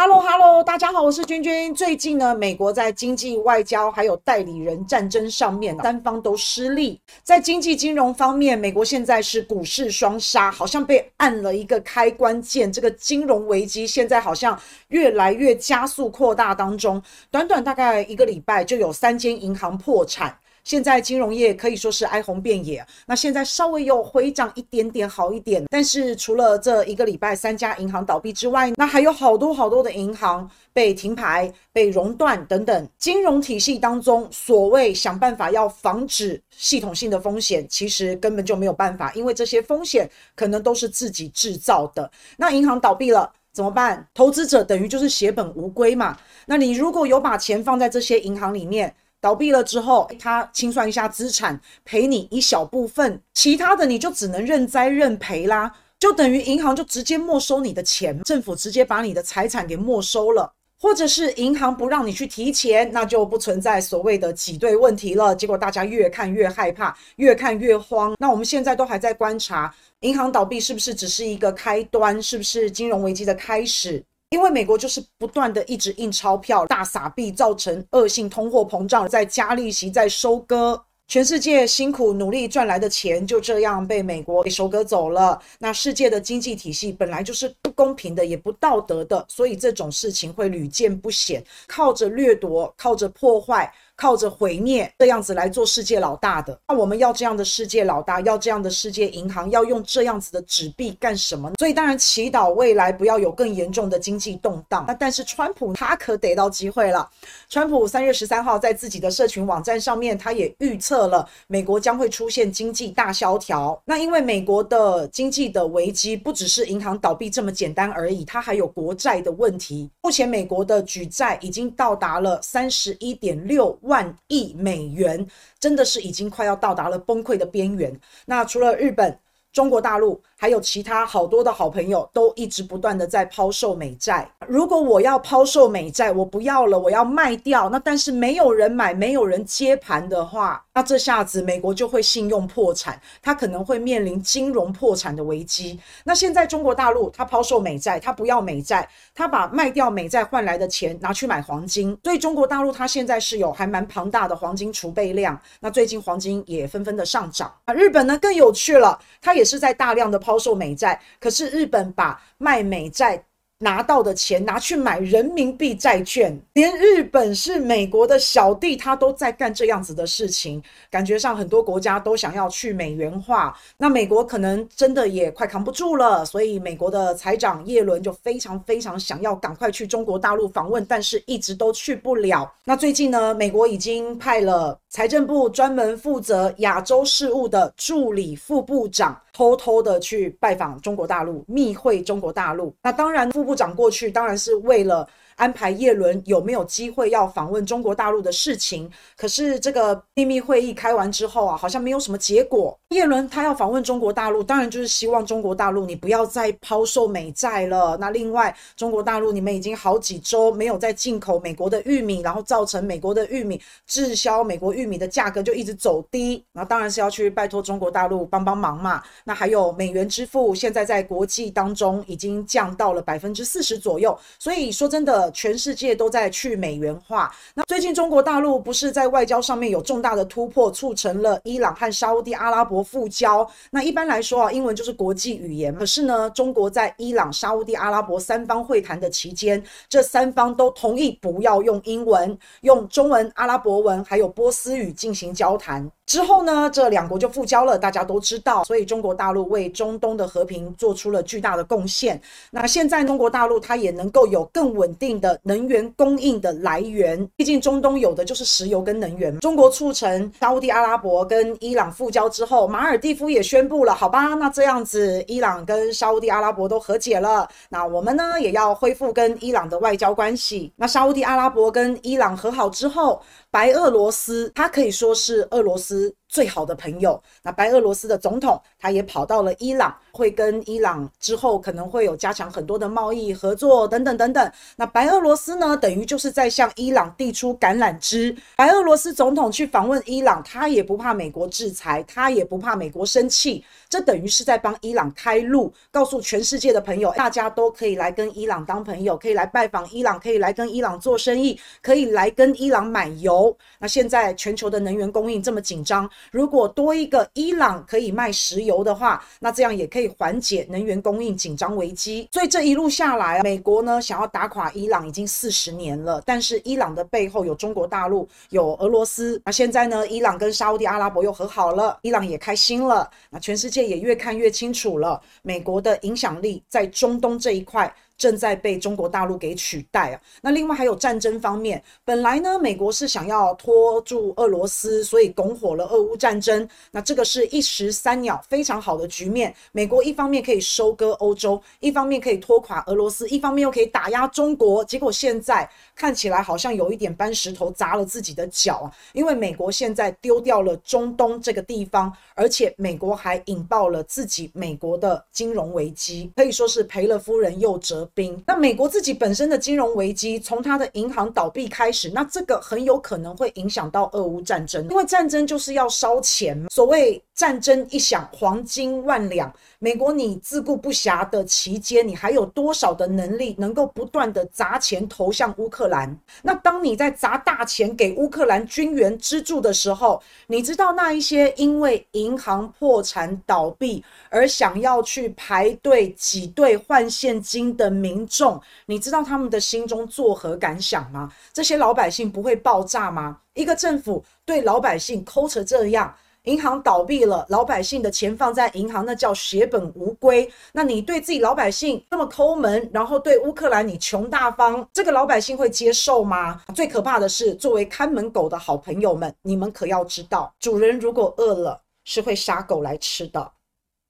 Hello Hello，大家好，我是君君。最近呢，美国在经济、外交还有代理人战争上面，三方都失利。在经济金融方面，美国现在是股市双杀，好像被按了一个开关键。这个金融危机现在好像越来越加速扩大当中。短短大概一个礼拜，就有三间银行破产。现在金融业可以说是哀鸿遍野，那现在稍微有回涨一点点好一点，但是除了这一个礼拜三家银行倒闭之外，那还有好多好多的银行被停牌、被熔断等等。金融体系当中，所谓想办法要防止系统性的风险，其实根本就没有办法，因为这些风险可能都是自己制造的。那银行倒闭了怎么办？投资者等于就是血本无归嘛。那你如果有把钱放在这些银行里面，倒闭了之后，他清算一下资产，赔你一小部分，其他的你就只能认栽认赔啦，就等于银行就直接没收你的钱，政府直接把你的财产给没收了，或者是银行不让你去提钱，那就不存在所谓的挤兑问题了。结果大家越看越害怕，越看越慌。那我们现在都还在观察，银行倒闭是不是只是一个开端，是不是金融危机的开始？因为美国就是不断的一直印钞票、大撒币，造成恶性通货膨胀，在加利息、在收割，全世界辛苦努力赚来的钱就这样被美国给收割走了。那世界的经济体系本来就是不公平的，也不道德的，所以这种事情会屡见不鲜，靠着掠夺，靠着破坏。靠着毁灭这样子来做世界老大的，那我们要这样的世界老大，要这样的世界银行，要用这样子的纸币干什么呢？所以当然祈祷未来不要有更严重的经济动荡。那但是川普他可逮到机会了。川普三月十三号在自己的社群网站上面，他也预测了美国将会出现经济大萧条。那因为美国的经济的危机不只是银行倒闭这么简单而已，它还有国债的问题。目前美国的举债已经到达了三十一点六万亿美元，真的是已经快要到达了崩溃的边缘。那除了日本、中国大陆。还有其他好多的好朋友都一直不断的在抛售美债。如果我要抛售美债，我不要了，我要卖掉。那但是没有人买，没有人接盘的话，那这下子美国就会信用破产，它可能会面临金融破产的危机。那现在中国大陆它抛售美债，它不要美债，它把卖掉美债换来的钱拿去买黄金。所以中国大陆它现在是有还蛮庞大的黄金储备量。那最近黄金也纷纷的上涨。啊，日本呢更有趣了，它也是在大量的。抛售美债，可是日本把卖美债拿到的钱拿去买人民币债券，连日本是美国的小弟，他都在干这样子的事情。感觉上很多国家都想要去美元化，那美国可能真的也快扛不住了，所以美国的财长叶伦就非常非常想要赶快去中国大陆访问，但是一直都去不了。那最近呢，美国已经派了财政部专门负责亚洲事务的助理副部长。偷偷的去拜访中国大陆，密会中国大陆。那当然，副部长过去当然是为了。安排叶伦有没有机会要访问中国大陆的事情？可是这个秘密会议开完之后啊，好像没有什么结果。叶伦他要访问中国大陆，当然就是希望中国大陆你不要再抛售美债了。那另外，中国大陆你们已经好几周没有再进口美国的玉米，然后造成美国的玉米滞销，美国玉米的价格就一直走低。那当然是要去拜托中国大陆帮帮忙嘛。那还有美元支付，现在在国际当中已经降到了百分之四十左右。所以说真的。全世界都在去美元化。那最近中国大陆不是在外交上面有重大的突破，促成了伊朗和沙乌地阿拉伯复交。那一般来说啊，英文就是国际语言。可是呢，中国在伊朗、沙乌地阿拉伯三方会谈的期间，这三方都同意不要用英文，用中文、阿拉伯文还有波斯语进行交谈。之后呢，这两国就复交了，大家都知道。所以中国大陆为中东的和平做出了巨大的贡献。那现在中国大陆它也能够有更稳定的能源供应的来源，毕竟中东有的就是石油跟能源。中国促成沙乌地阿拉伯跟伊朗复交之后，马尔地夫也宣布了，好吧，那这样子伊朗跟沙乌地阿拉伯都和解了，那我们呢也要恢复跟伊朗的外交关系。那沙乌地阿拉伯跟伊朗和好之后，白俄罗斯它可以说是俄罗斯。え?最好的朋友。那白俄罗斯的总统他也跑到了伊朗，会跟伊朗之后可能会有加强很多的贸易合作等等等等。那白俄罗斯呢，等于就是在向伊朗递出橄榄枝。白俄罗斯总统去访问伊朗，他也不怕美国制裁，他也不怕美国生气，这等于是在帮伊朗开路，告诉全世界的朋友，大家都可以来跟伊朗当朋友，可以来拜访伊朗，可以来跟伊朗做生意，可以来跟伊朗买油。那现在全球的能源供应这么紧张，如果多一个伊朗可以卖石油的话，那这样也可以缓解能源供应紧张危机。所以这一路下来，美国呢想要打垮伊朗已经四十年了，但是伊朗的背后有中国大陆，有俄罗斯。那现在呢，伊朗跟沙乌地阿拉伯又和好了，伊朗也开心了。那全世界也越看越清楚了，美国的影响力在中东这一块。正在被中国大陆给取代啊！那另外还有战争方面，本来呢，美国是想要拖住俄罗斯，所以拱火了俄乌战争。那这个是一石三鸟，非常好的局面。美国一方面可以收割欧洲，一方面可以拖垮俄罗斯，一方面又可以打压中国。结果现在看起来好像有一点搬石头砸了自己的脚啊！因为美国现在丢掉了中东这个地方，而且美国还引爆了自己美国的金融危机，可以说是赔了夫人又折兵。那美国自己本身的金融危机，从它的银行倒闭开始，那这个很有可能会影响到俄乌战争，因为战争就是要烧钱。所谓战争一响，黄金万两。美国你自顾不暇的期间，你还有多少的能力能够不断的砸钱投向乌克兰？那当你在砸大钱给乌克兰军援资助的时候，你知道那一些因为银行破产倒闭而想要去排队挤兑换现金的民众，你知道他们的心中作何感想吗？这些老百姓不会爆炸吗？一个政府对老百姓抠成这样。银行倒闭了，老百姓的钱放在银行，那叫血本无归。那你对自己老百姓那么抠门，然后对乌克兰你穷大方，这个老百姓会接受吗？最可怕的是，作为看门狗的好朋友们，你们可要知道，主人如果饿了，是会杀狗来吃的。